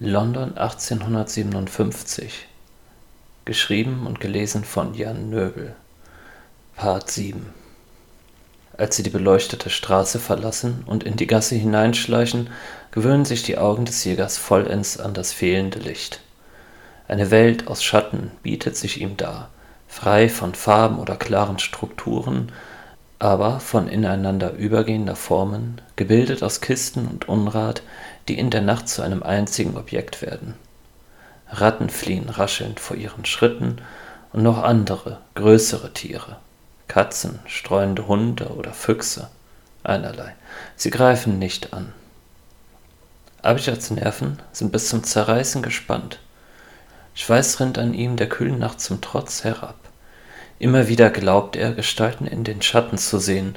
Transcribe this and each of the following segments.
London 1857 Geschrieben und gelesen von Jan Nöbel. Part 7 Als sie die beleuchtete Straße verlassen und in die Gasse hineinschleichen, gewöhnen sich die Augen des Jägers vollends an das fehlende Licht. Eine Welt aus Schatten bietet sich ihm dar, frei von Farben oder klaren Strukturen, aber von ineinander übergehender Formen, gebildet aus Kisten und Unrat, die in der Nacht zu einem einzigen Objekt werden. Ratten fliehen raschelnd vor ihren Schritten und noch andere, größere Tiere. Katzen, streunende Hunde oder Füchse. Einerlei. Sie greifen nicht an. Abijats Nerven sind bis zum Zerreißen gespannt. Schweiß rinnt an ihm der kühlen Nacht zum Trotz herab. Immer wieder glaubt er, Gestalten in den Schatten zu sehen,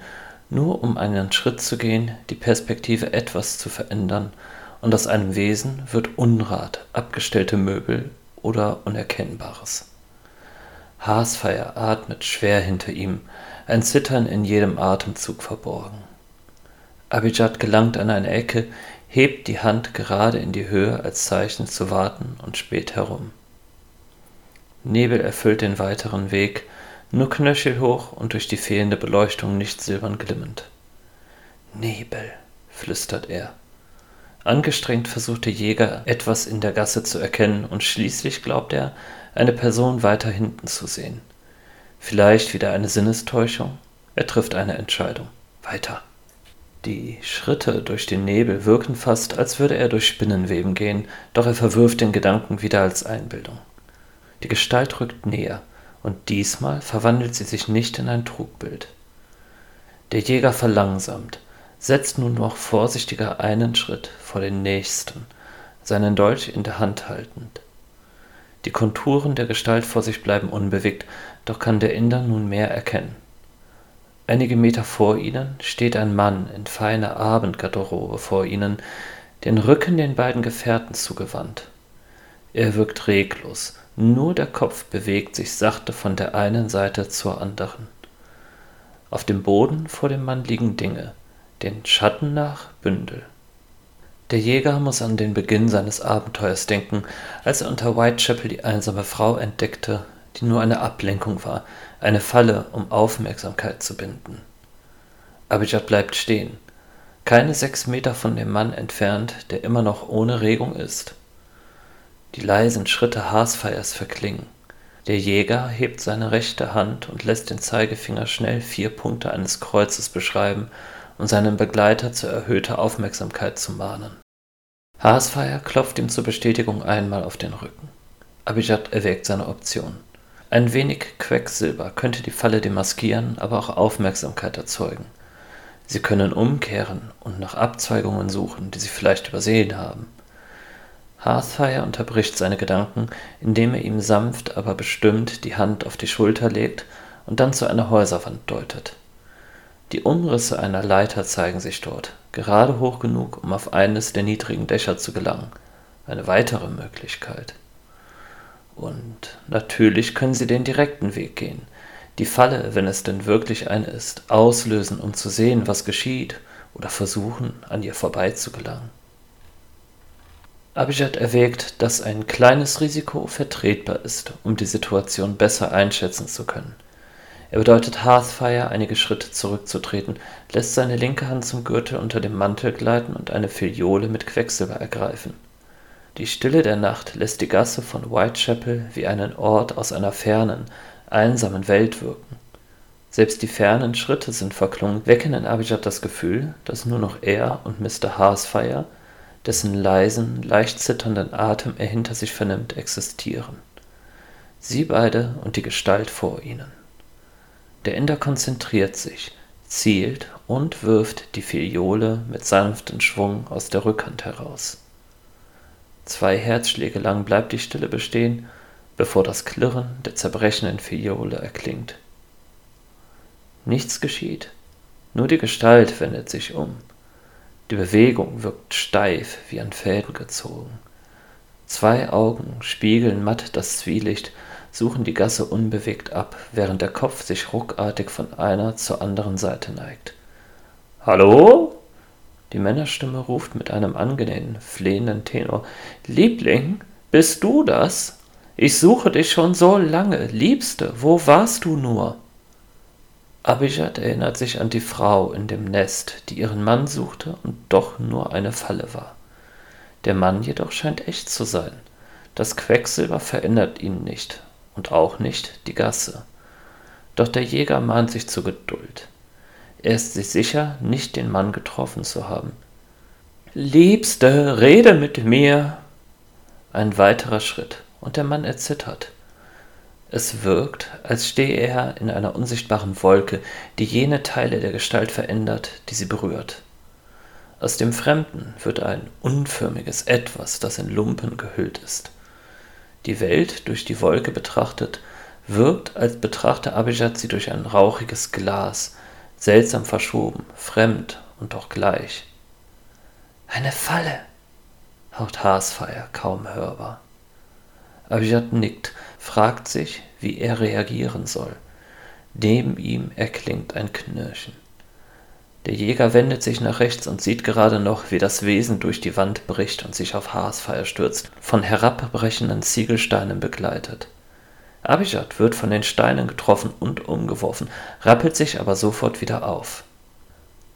nur um einen Schritt zu gehen, die Perspektive etwas zu verändern, und aus einem Wesen wird Unrat, abgestellte Möbel oder Unerkennbares. Haasfeier atmet schwer hinter ihm, ein Zittern in jedem Atemzug verborgen. Abijad gelangt an eine Ecke, hebt die Hand gerade in die Höhe als Zeichen zu warten und späht herum. Nebel erfüllt den weiteren Weg, nur knöchelhoch und durch die fehlende Beleuchtung nicht silbern glimmend. Nebel, flüstert er. Angestrengt versucht der Jäger, etwas in der Gasse zu erkennen, und schließlich glaubt er, eine Person weiter hinten zu sehen. Vielleicht wieder eine Sinnestäuschung? Er trifft eine Entscheidung. Weiter. Die Schritte durch den Nebel wirken fast, als würde er durch Spinnenweben gehen, doch er verwirft den Gedanken wieder als Einbildung. Die Gestalt rückt näher, und diesmal verwandelt sie sich nicht in ein Trugbild. Der Jäger verlangsamt, setzt nun noch vorsichtiger einen Schritt vor den nächsten, seinen Dolch in der Hand haltend. Die Konturen der Gestalt vor sich bleiben unbewegt, doch kann der Inder nunmehr erkennen. Einige Meter vor ihnen steht ein Mann in feiner Abendgarderobe vor ihnen, den Rücken den beiden Gefährten zugewandt. Er wirkt reglos, nur der Kopf bewegt sich sachte von der einen Seite zur anderen. Auf dem Boden vor dem Mann liegen Dinge, den Schatten nach Bündel. Der Jäger muss an den Beginn seines Abenteuers denken, als er unter Whitechapel die einsame Frau entdeckte, die nur eine Ablenkung war, eine Falle, um Aufmerksamkeit zu binden. Abijad bleibt stehen, keine sechs Meter von dem Mann entfernt, der immer noch ohne Regung ist. Die leisen Schritte Haasfeiers verklingen. Der Jäger hebt seine rechte Hand und lässt den Zeigefinger schnell vier Punkte eines Kreuzes beschreiben, um seinen Begleiter zu erhöhter Aufmerksamkeit zu mahnen. Haasfeier klopft ihm zur Bestätigung einmal auf den Rücken. Abijad erwägt seine Option. Ein wenig Quecksilber könnte die Falle demaskieren, aber auch Aufmerksamkeit erzeugen. Sie können umkehren und nach Abzweigungen suchen, die sie vielleicht übersehen haben. Hearthfire unterbricht seine Gedanken, indem er ihm sanft, aber bestimmt die Hand auf die Schulter legt und dann zu einer Häuserwand deutet. Die Umrisse einer Leiter zeigen sich dort, gerade hoch genug, um auf eines der niedrigen Dächer zu gelangen. Eine weitere Möglichkeit. Und natürlich können sie den direkten Weg gehen. Die Falle, wenn es denn wirklich eine ist, auslösen, um zu sehen, was geschieht, oder versuchen, an ihr vorbei zu gelangen. Abijad erwägt, dass ein kleines Risiko vertretbar ist, um die Situation besser einschätzen zu können. Er bedeutet Hearthfire, einige Schritte zurückzutreten, lässt seine linke Hand zum Gürtel unter dem Mantel gleiten und eine Filiole mit Quecksilber ergreifen. Die Stille der Nacht lässt die Gasse von Whitechapel wie einen Ort aus einer fernen, einsamen Welt wirken. Selbst die fernen Schritte sind verklungen, wecken in Abijad das Gefühl, dass nur noch er und Mr. Haarfire dessen leisen, leicht zitternden Atem er hinter sich vernimmt, existieren. Sie beide und die Gestalt vor ihnen. Der Inder konzentriert sich, zielt und wirft die Filiole mit sanftem Schwung aus der Rückhand heraus. Zwei Herzschläge lang bleibt die Stille bestehen, bevor das Klirren der zerbrechenden Filiole erklingt. Nichts geschieht, nur die Gestalt wendet sich um. Die Bewegung wirkt steif wie an Fäden gezogen. Zwei Augen spiegeln matt das Zwielicht, suchen die Gasse unbewegt ab, während der Kopf sich ruckartig von einer zur anderen Seite neigt. Hallo? Die Männerstimme ruft mit einem angenehmen, flehenden Tenor: Liebling, bist du das? Ich suche dich schon so lange. Liebste, wo warst du nur? Abijad erinnert sich an die Frau in dem Nest, die ihren Mann suchte und doch nur eine Falle war. Der Mann jedoch scheint echt zu sein. Das Quecksilber verändert ihn nicht und auch nicht die Gasse. Doch der Jäger mahnt sich zur Geduld. Er ist sich sicher, nicht den Mann getroffen zu haben. Liebste, rede mit mir. Ein weiterer Schritt, und der Mann erzittert. Es wirkt, als stehe er in einer unsichtbaren Wolke, die jene Teile der Gestalt verändert, die sie berührt. Aus dem Fremden wird ein unförmiges Etwas, das in Lumpen gehüllt ist. Die Welt durch die Wolke betrachtet, wirkt, als betrachte Abijad sie durch ein rauchiges Glas, seltsam verschoben, fremd und doch gleich. Eine Falle, haucht Haasfeier kaum hörbar. Abijad nickt, fragt sich, wie er reagieren soll. Neben ihm erklingt ein Knirschen. Der Jäger wendet sich nach rechts und sieht gerade noch, wie das Wesen durch die Wand bricht und sich auf Haasfeier stürzt, von herabbrechenden Ziegelsteinen begleitet. Abijad wird von den Steinen getroffen und umgeworfen, rappelt sich aber sofort wieder auf.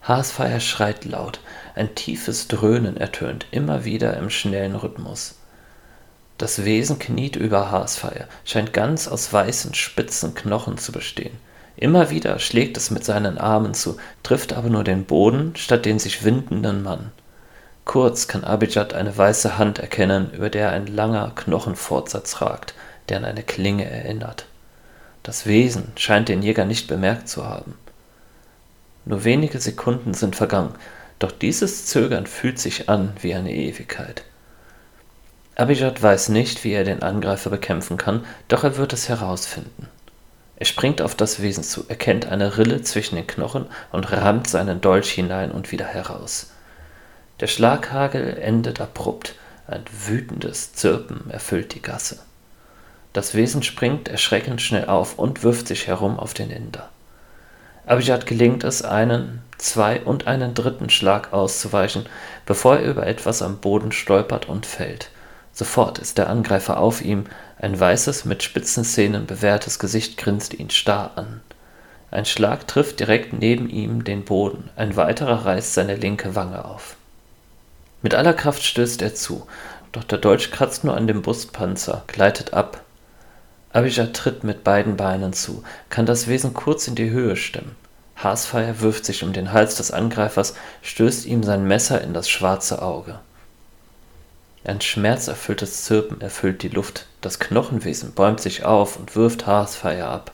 Haasfeier schreit laut, ein tiefes Dröhnen ertönt immer wieder im schnellen Rhythmus. Das Wesen kniet über Haasfeier, scheint ganz aus weißen, spitzen Knochen zu bestehen. Immer wieder schlägt es mit seinen Armen zu, trifft aber nur den Boden statt den sich windenden Mann. Kurz kann Abijad eine weiße Hand erkennen, über der ein langer Knochenfortsatz ragt, der an eine Klinge erinnert. Das Wesen scheint den Jäger nicht bemerkt zu haben. Nur wenige Sekunden sind vergangen, doch dieses Zögern fühlt sich an wie eine Ewigkeit. Abijad weiß nicht, wie er den Angreifer bekämpfen kann, doch er wird es herausfinden. Er springt auf das Wesen zu, erkennt eine Rille zwischen den Knochen und rammt seinen Dolch hinein und wieder heraus. Der Schlaghagel endet abrupt, ein wütendes Zirpen erfüllt die Gasse. Das Wesen springt erschreckend schnell auf und wirft sich herum auf den Inder. Abijad gelingt es, einen, zwei und einen dritten Schlag auszuweichen, bevor er über etwas am Boden stolpert und fällt. Sofort ist der Angreifer auf ihm, ein weißes, mit spitzen Zähnen bewehrtes Gesicht grinst ihn starr an. Ein Schlag trifft direkt neben ihm den Boden, ein weiterer reißt seine linke Wange auf. Mit aller Kraft stößt er zu, doch der Dolch kratzt nur an dem Brustpanzer, gleitet ab. Abijah tritt mit beiden Beinen zu, kann das Wesen kurz in die Höhe stemmen. Haasfeier wirft sich um den Hals des Angreifers, stößt ihm sein Messer in das schwarze Auge. Ein schmerzerfülltes Zirpen erfüllt die Luft, das Knochenwesen bäumt sich auf und wirft Haasfeier ab.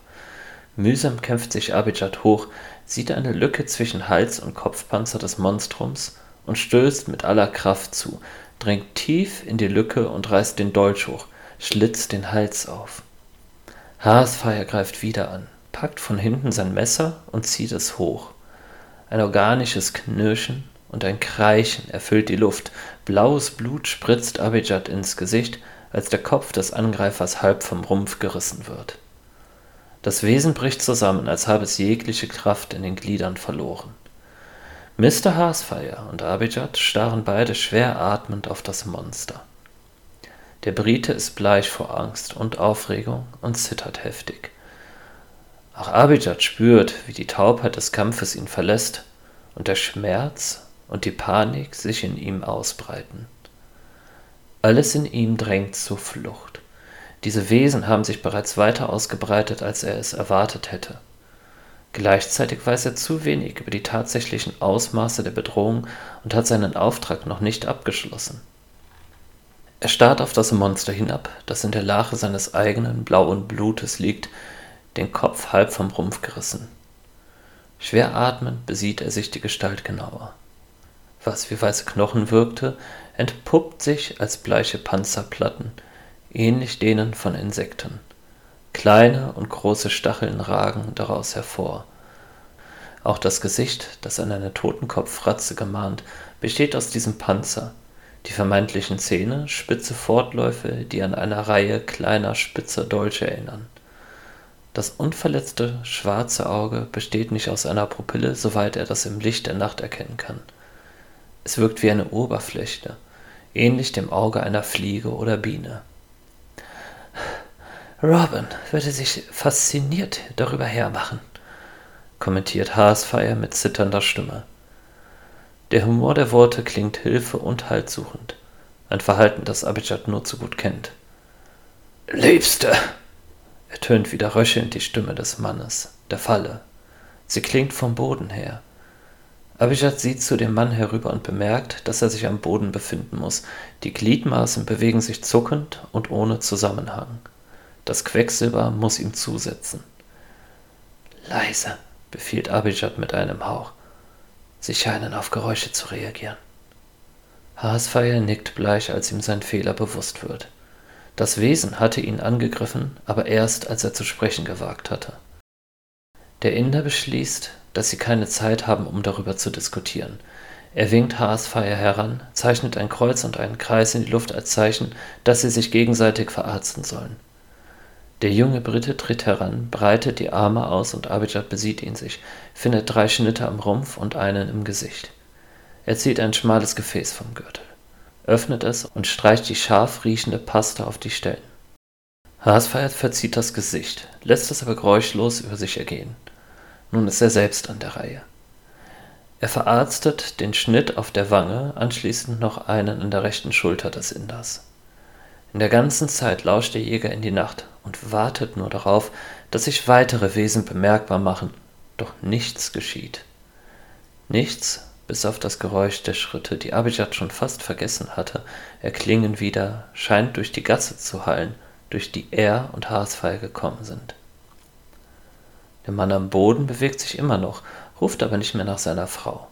Mühsam kämpft sich Abijad hoch, sieht eine Lücke zwischen Hals und Kopfpanzer des Monstrums und stößt mit aller Kraft zu, dringt tief in die Lücke und reißt den Dolch hoch, schlitzt den Hals auf. Haasfeier greift wieder an, packt von hinten sein Messer und zieht es hoch. Ein organisches Knirschen und ein Kreischen erfüllt die Luft, blaues Blut spritzt Abijad ins Gesicht, als der Kopf des Angreifers halb vom Rumpf gerissen wird. Das Wesen bricht zusammen, als habe es jegliche Kraft in den Gliedern verloren. Mr. Haasfeier und Abijad starren beide schwer atmend auf das Monster. Der Brite ist bleich vor Angst und Aufregung und zittert heftig. Auch Abijad spürt, wie die Taubheit des Kampfes ihn verlässt und der Schmerz und die Panik sich in ihm ausbreiten. Alles in ihm drängt zur Flucht. Diese Wesen haben sich bereits weiter ausgebreitet, als er es erwartet hätte. Gleichzeitig weiß er zu wenig über die tatsächlichen Ausmaße der Bedrohung und hat seinen Auftrag noch nicht abgeschlossen. Er starrt auf das Monster hinab, das in der Lache seines eigenen blauen Blutes liegt, den Kopf halb vom Rumpf gerissen. Schwer atmend besieht er sich die Gestalt genauer was wie weiße Knochen wirkte, entpuppt sich als bleiche Panzerplatten, ähnlich denen von Insekten. Kleine und große Stacheln ragen daraus hervor. Auch das Gesicht, das an eine Totenkopffratze gemahnt, besteht aus diesem Panzer. Die vermeintlichen Zähne, spitze Fortläufe, die an eine Reihe kleiner spitzer Dolche erinnern. Das unverletzte schwarze Auge besteht nicht aus einer Pupille, soweit er das im Licht der Nacht erkennen kann. Es wirkt wie eine Oberfläche, ähnlich dem Auge einer Fliege oder Biene. Robin würde sich fasziniert darüber hermachen, kommentiert Haasfeier mit zitternder Stimme. Der Humor der Worte klingt hilfe- und haltsuchend, ein Verhalten, das Abijad nur zu gut kennt. Liebste, ertönt wieder röchelnd die Stimme des Mannes, der Falle. Sie klingt vom Boden her. Abijad sieht zu dem Mann herüber und bemerkt, dass er sich am Boden befinden muss. Die Gliedmaßen bewegen sich zuckend und ohne Zusammenhang. Das Quecksilber muss ihm zusetzen. Leise, befiehlt Abijad mit einem Hauch. Sie scheinen auf Geräusche zu reagieren. Haasfeier nickt bleich, als ihm sein Fehler bewusst wird. Das Wesen hatte ihn angegriffen, aber erst, als er zu sprechen gewagt hatte. Der Inder beschließt, dass sie keine Zeit haben, um darüber zu diskutieren. Er winkt Haasfeier heran, zeichnet ein Kreuz und einen Kreis in die Luft als Zeichen, dass sie sich gegenseitig verarzten sollen. Der junge Brite tritt heran, breitet die Arme aus und Abijad besieht ihn sich, findet drei Schnitte am Rumpf und einen im Gesicht. Er zieht ein schmales Gefäß vom Gürtel, öffnet es und streicht die scharf riechende Paste auf die Stellen. Haasfeier verzieht das Gesicht, lässt es aber geräuschlos über sich ergehen. Nun ist er selbst an der Reihe. Er verarztet den Schnitt auf der Wange, anschließend noch einen an der rechten Schulter des Inders. In der ganzen Zeit lauscht der Jäger in die Nacht und wartet nur darauf, dass sich weitere Wesen bemerkbar machen, doch nichts geschieht. Nichts, bis auf das Geräusch der Schritte, die Abijad schon fast vergessen hatte, erklingen wieder, scheint durch die Gasse zu hallen, durch die er und Haasfeil gekommen sind. Der Mann am Boden bewegt sich immer noch, ruft aber nicht mehr nach seiner Frau.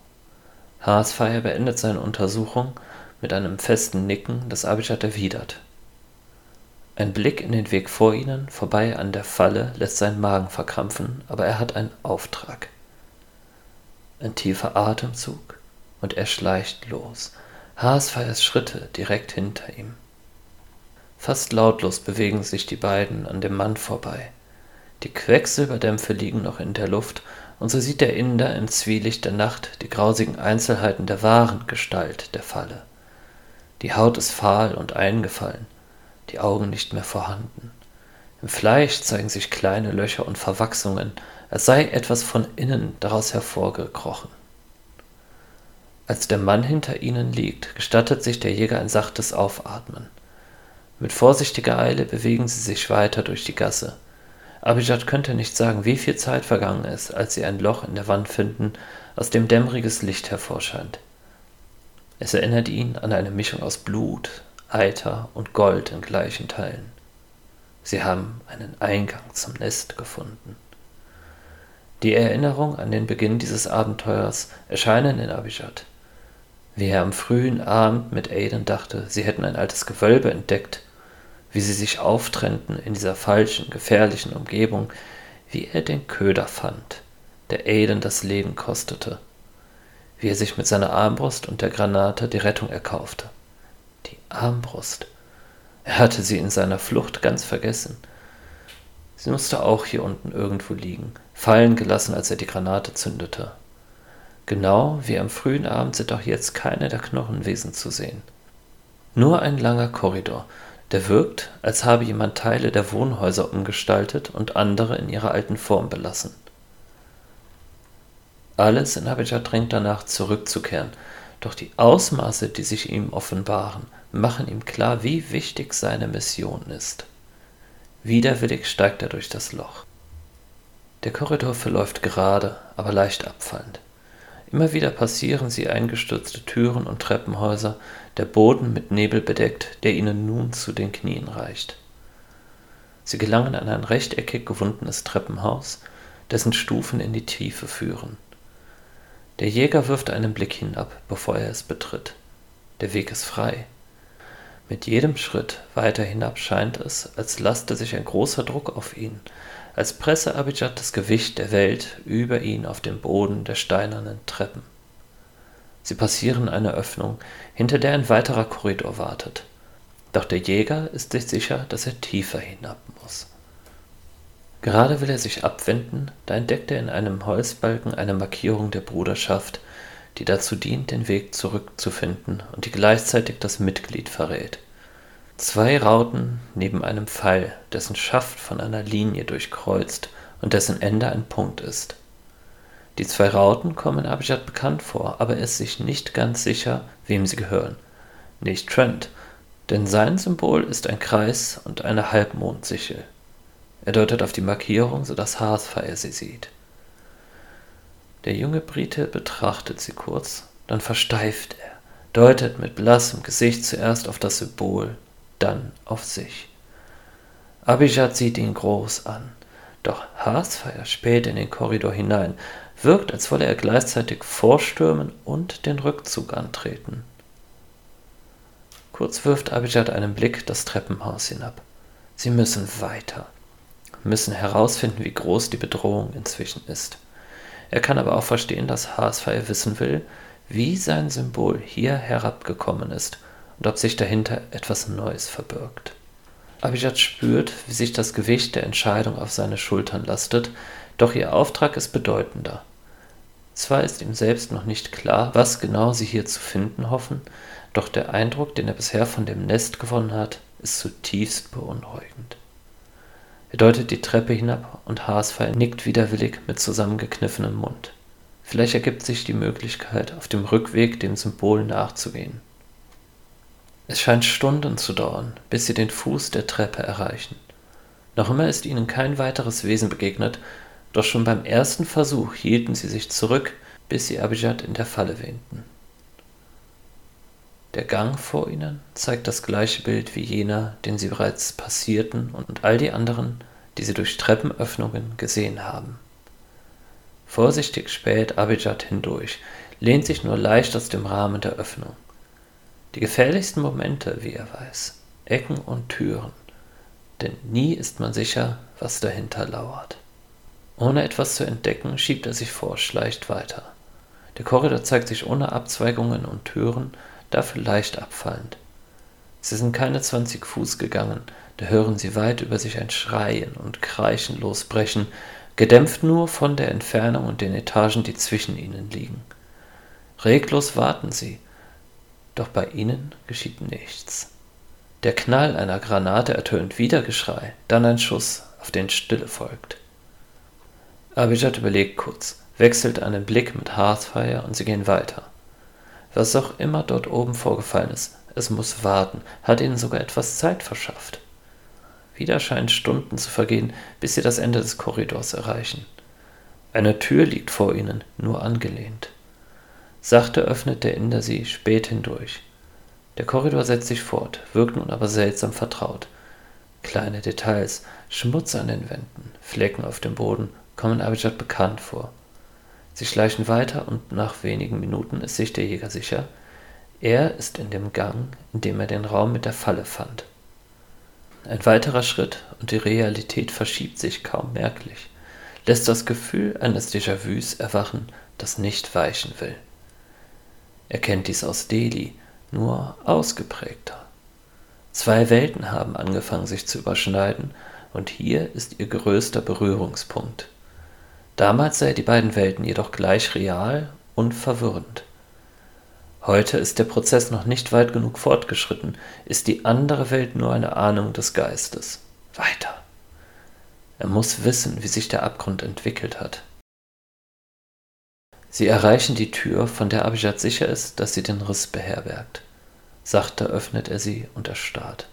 Haasfeier beendet seine Untersuchung mit einem festen Nicken, das Abijad erwidert. Ein Blick in den Weg vor ihnen, vorbei an der Falle, lässt seinen Magen verkrampfen, aber er hat einen Auftrag. Ein tiefer Atemzug und er schleicht los. Haasfeiers Schritte direkt hinter ihm. Fast lautlos bewegen sich die beiden an dem Mann vorbei. Die Quecksilberdämpfe liegen noch in der Luft, und so sieht der Inder im Zwielicht der Nacht die grausigen Einzelheiten der wahren Gestalt der Falle. Die Haut ist fahl und eingefallen, die Augen nicht mehr vorhanden. Im Fleisch zeigen sich kleine Löcher und Verwachsungen, als sei etwas von innen daraus hervorgekrochen. Als der Mann hinter ihnen liegt, gestattet sich der Jäger ein sachtes Aufatmen. Mit vorsichtiger Eile bewegen sie sich weiter durch die Gasse. Abijad könnte nicht sagen, wie viel Zeit vergangen ist, als sie ein Loch in der Wand finden, aus dem dämmeriges Licht hervorscheint. Es erinnert ihn an eine Mischung aus Blut, Eiter und Gold in gleichen Teilen. Sie haben einen Eingang zum Nest gefunden. Die Erinnerung an den Beginn dieses Abenteuers erscheinen in Abijad. Wie er am frühen Abend mit Aiden dachte, sie hätten ein altes Gewölbe entdeckt, wie sie sich auftrennten in dieser falschen, gefährlichen Umgebung, wie er den Köder fand, der Aiden das Leben kostete, wie er sich mit seiner Armbrust und der Granate die Rettung erkaufte. Die Armbrust. Er hatte sie in seiner Flucht ganz vergessen. Sie musste auch hier unten irgendwo liegen, fallen gelassen, als er die Granate zündete. Genau wie am frühen Abend sind auch jetzt keine der Knochenwesen zu sehen. Nur ein langer Korridor, der wirkt, als habe jemand Teile der Wohnhäuser umgestaltet und andere in ihrer alten Form belassen. Alles in Abidjan drängt danach zurückzukehren, doch die Ausmaße, die sich ihm offenbaren, machen ihm klar, wie wichtig seine Mission ist. Widerwillig steigt er durch das Loch. Der Korridor verläuft gerade, aber leicht abfallend. Immer wieder passieren sie eingestürzte Türen und Treppenhäuser, der Boden mit Nebel bedeckt, der ihnen nun zu den Knien reicht. Sie gelangen an ein rechteckig gewundenes Treppenhaus, dessen Stufen in die Tiefe führen. Der Jäger wirft einen Blick hinab, bevor er es betritt. Der Weg ist frei. Mit jedem Schritt weiter hinab scheint es, als laste sich ein großer Druck auf ihn, als presse Abijad das Gewicht der Welt über ihn auf den Boden der steinernen Treppen. Sie passieren eine Öffnung, hinter der ein weiterer Korridor wartet. Doch der Jäger ist sich sicher, dass er tiefer hinab muss. Gerade will er sich abwenden, da entdeckt er in einem Holzbalken eine Markierung der Bruderschaft, die dazu dient, den Weg zurückzufinden und die gleichzeitig das Mitglied verrät. Zwei Rauten neben einem Pfeil, dessen Schaft von einer Linie durchkreuzt und dessen Ende ein Punkt ist. Die zwei Rauten kommen Abjad bekannt vor, aber er ist sich nicht ganz sicher, wem sie gehören. Nicht Trent, denn sein Symbol ist ein Kreis und eine Halbmondsichel. Er deutet auf die Markierung, sodass Hearthfire sie sieht. Der junge Brite betrachtet sie kurz, dann versteift er, deutet mit blassem Gesicht zuerst auf das Symbol, dann auf sich. Abijad sieht ihn groß an, doch Hearthfire späht in den Korridor hinein, wirkt, als wolle er gleichzeitig vorstürmen und den Rückzug antreten. Kurz wirft Abijad einen Blick das Treppenhaus hinab. Sie müssen weiter, müssen herausfinden, wie groß die Bedrohung inzwischen ist. Er kann aber auch verstehen, dass Haasfire wissen will, wie sein Symbol hier herabgekommen ist und ob sich dahinter etwas Neues verbirgt. Abijad spürt, wie sich das Gewicht der Entscheidung auf seine Schultern lastet, doch ihr Auftrag ist bedeutender. Zwar ist ihm selbst noch nicht klar, was genau sie hier zu finden hoffen, doch der Eindruck, den er bisher von dem Nest gewonnen hat, ist zutiefst beunruhigend. Er deutet die Treppe hinab und Haasfall nickt widerwillig mit zusammengekniffenem Mund. Vielleicht ergibt sich die Möglichkeit, auf dem Rückweg dem Symbol nachzugehen. Es scheint Stunden zu dauern, bis sie den Fuß der Treppe erreichen. Noch immer ist ihnen kein weiteres Wesen begegnet, doch schon beim ersten Versuch hielten sie sich zurück, bis sie Abijad in der Falle wähnten. Der Gang vor ihnen zeigt das gleiche Bild wie jener, den sie bereits passierten und all die anderen, die sie durch Treppenöffnungen gesehen haben. Vorsichtig späht Abijad hindurch, lehnt sich nur leicht aus dem Rahmen der Öffnung. Die gefährlichsten Momente, wie er weiß, Ecken und Türen, denn nie ist man sicher, was dahinter lauert. Ohne etwas zu entdecken, schiebt er sich vor, schleicht weiter. Der Korridor zeigt sich ohne Abzweigungen und Türen, dafür leicht abfallend. Sie sind keine zwanzig Fuß gegangen, da hören sie weit über sich ein Schreien und Kreischen losbrechen, gedämpft nur von der Entfernung und den Etagen, die zwischen ihnen liegen. Reglos warten sie, doch bei ihnen geschieht nichts. Der Knall einer Granate ertönt wieder Geschrei, dann ein Schuss, auf den Stille folgt. Abijad überlegt kurz, wechselt einen Blick mit Hearthfire und sie gehen weiter. Was auch immer dort oben vorgefallen ist, es muss warten, hat ihnen sogar etwas Zeit verschafft. Wieder scheinen Stunden zu vergehen, bis sie das Ende des Korridors erreichen. Eine Tür liegt vor ihnen, nur angelehnt. Sachte öffnet der Inder sie spät hindurch. Der Korridor setzt sich fort, wirkt nun aber seltsam vertraut. Kleine Details, Schmutz an den Wänden, Flecken auf dem Boden kommen Abijad bekannt vor. Sie schleichen weiter und nach wenigen Minuten ist sich der Jäger sicher, er ist in dem Gang, in dem er den Raum mit der Falle fand. Ein weiterer Schritt und die Realität verschiebt sich kaum merklich, lässt das Gefühl eines Déjà-vus erwachen, das nicht weichen will. Er kennt dies aus Delhi, nur ausgeprägter. Zwei Welten haben angefangen sich zu überschneiden, und hier ist ihr größter Berührungspunkt. Damals er die beiden Welten jedoch gleich real und verwirrend. Heute ist der Prozess noch nicht weit genug fortgeschritten, ist die andere Welt nur eine Ahnung des Geistes. Weiter. Er muss wissen, wie sich der Abgrund entwickelt hat. Sie erreichen die Tür, von der Abijad sicher ist, dass sie den Riss beherbergt. Sachte öffnet er sie und erstarrt.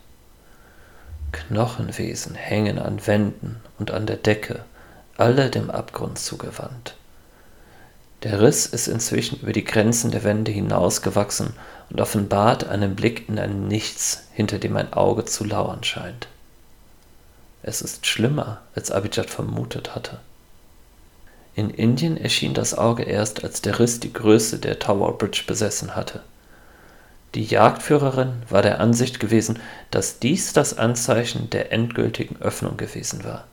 Knochenwesen hängen an Wänden und an der Decke, alle dem Abgrund zugewandt. Der Riss ist inzwischen über die Grenzen der Wände hinausgewachsen und offenbart einen Blick in ein Nichts, hinter dem ein Auge zu lauern scheint. Es ist schlimmer, als Abijad vermutet hatte. In Indien erschien das Auge erst, als der Riss die Größe der Tower Bridge besessen hatte. Die Jagdführerin war der Ansicht gewesen, dass dies das Anzeichen der endgültigen Öffnung gewesen war.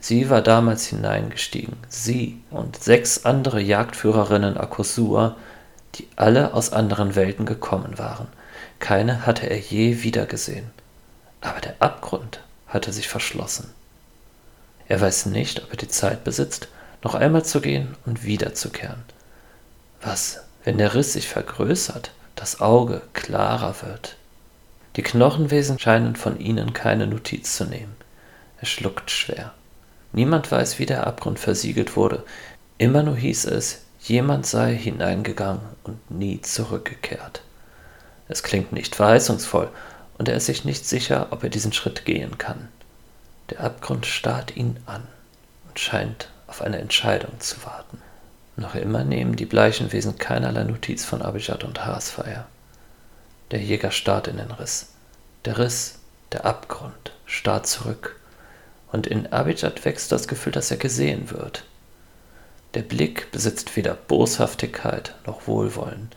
Sie war damals hineingestiegen, sie und sechs andere Jagdführerinnen Akosua, die alle aus anderen Welten gekommen waren. Keine hatte er je wiedergesehen. Aber der Abgrund hatte sich verschlossen. Er weiß nicht, ob er die Zeit besitzt, noch einmal zu gehen und wiederzukehren. Was, wenn der Riss sich vergrößert, das Auge klarer wird? Die Knochenwesen scheinen von ihnen keine Notiz zu nehmen. Er schluckt schwer. Niemand weiß, wie der Abgrund versiegelt wurde. Immer nur hieß es, jemand sei hineingegangen und nie zurückgekehrt. Es klingt nicht verheißungsvoll, und er ist sich nicht sicher, ob er diesen Schritt gehen kann. Der Abgrund starrt ihn an und scheint auf eine Entscheidung zu warten. Noch immer nehmen die bleichen Wesen keinerlei Notiz von Abijad und Haasfeier. Der Jäger starrt in den Riss. Der Riss, der Abgrund, starrt zurück. Und in Abijad wächst das Gefühl, dass er gesehen wird. Der Blick besitzt weder Boshaftigkeit noch Wohlwollen.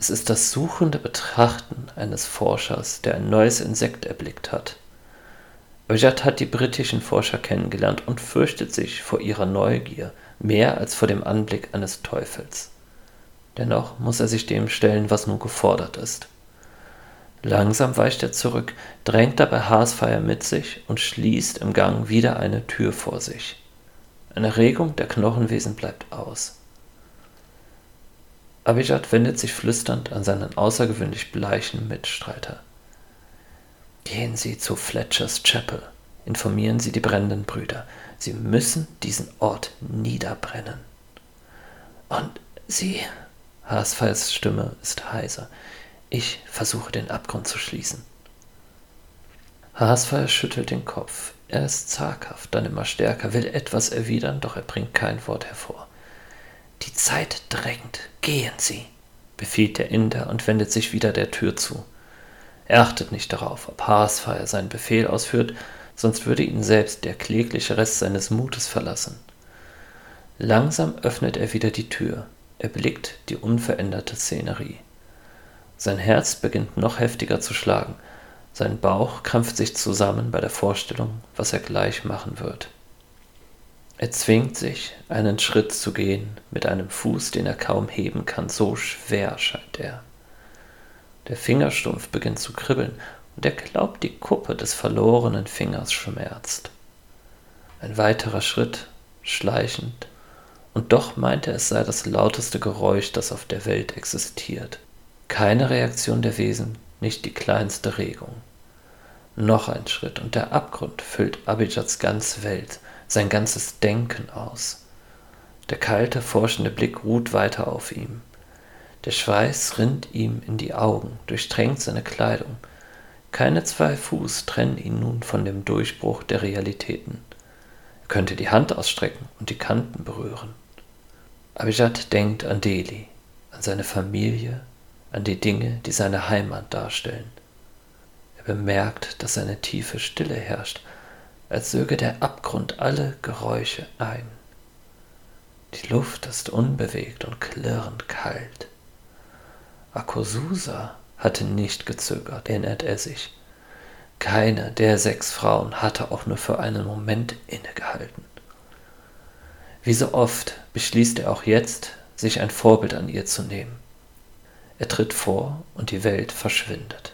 Es ist das suchende Betrachten eines Forschers, der ein neues Insekt erblickt hat. Ojat hat die britischen Forscher kennengelernt und fürchtet sich vor ihrer Neugier mehr als vor dem Anblick eines Teufels. Dennoch muss er sich dem stellen, was nun gefordert ist. Langsam weicht er zurück, drängt dabei Haasfeier mit sich und schließt im Gang wieder eine Tür vor sich. Eine Regung der Knochenwesen bleibt aus. Abijad wendet sich flüsternd an seinen außergewöhnlich bleichen Mitstreiter. Gehen Sie zu Fletchers Chapel, informieren Sie die brennenden Brüder. Sie müssen diesen Ort niederbrennen. Und Sie, Haasfalls Stimme ist heiser, ich versuche den Abgrund zu schließen. Haasfall schüttelt den Kopf. Er ist zaghaft, dann immer stärker, will etwas erwidern, doch er bringt kein Wort hervor. Die Zeit drängt. Gehen Sie, befiehlt der Inder und wendet sich wieder der Tür zu. Er achtet nicht darauf, ob Haasfeier seinen Befehl ausführt, sonst würde ihn selbst der klägliche Rest seines Mutes verlassen. Langsam öffnet er wieder die Tür. Er blickt die unveränderte Szenerie. Sein Herz beginnt noch heftiger zu schlagen. Sein Bauch krampft sich zusammen bei der Vorstellung, was er gleich machen wird. Er zwingt sich, einen Schritt zu gehen, mit einem Fuß, den er kaum heben kann, so schwer scheint er. Der Fingerstumpf beginnt zu kribbeln, und er glaubt, die Kuppe des verlorenen Fingers schmerzt. Ein weiterer Schritt, schleichend, und doch meint er, es sei das lauteste Geräusch, das auf der Welt existiert. Keine Reaktion der Wesen, nicht die kleinste Regung. Noch ein Schritt, und der Abgrund füllt Abijads ganze Welt, sein ganzes Denken aus. Der kalte, forschende Blick ruht weiter auf ihm. Der Schweiß rinnt ihm in die Augen, durchtränkt seine Kleidung. Keine zwei Fuß trennen ihn nun von dem Durchbruch der Realitäten. Er könnte die Hand ausstrecken und die Kanten berühren. Abijad denkt an Delhi, an seine Familie, an die Dinge, die seine Heimat darstellen. Er bemerkt, dass eine tiefe Stille herrscht, als söge der Abgrund alle Geräusche ein. Die Luft ist unbewegt und klirrend kalt. Akosusa hatte nicht gezögert, erinnert er sich. Keine der sechs Frauen hatte auch nur für einen Moment innegehalten. Wie so oft beschließt er auch jetzt, sich ein Vorbild an ihr zu nehmen. Er tritt vor und die Welt verschwindet.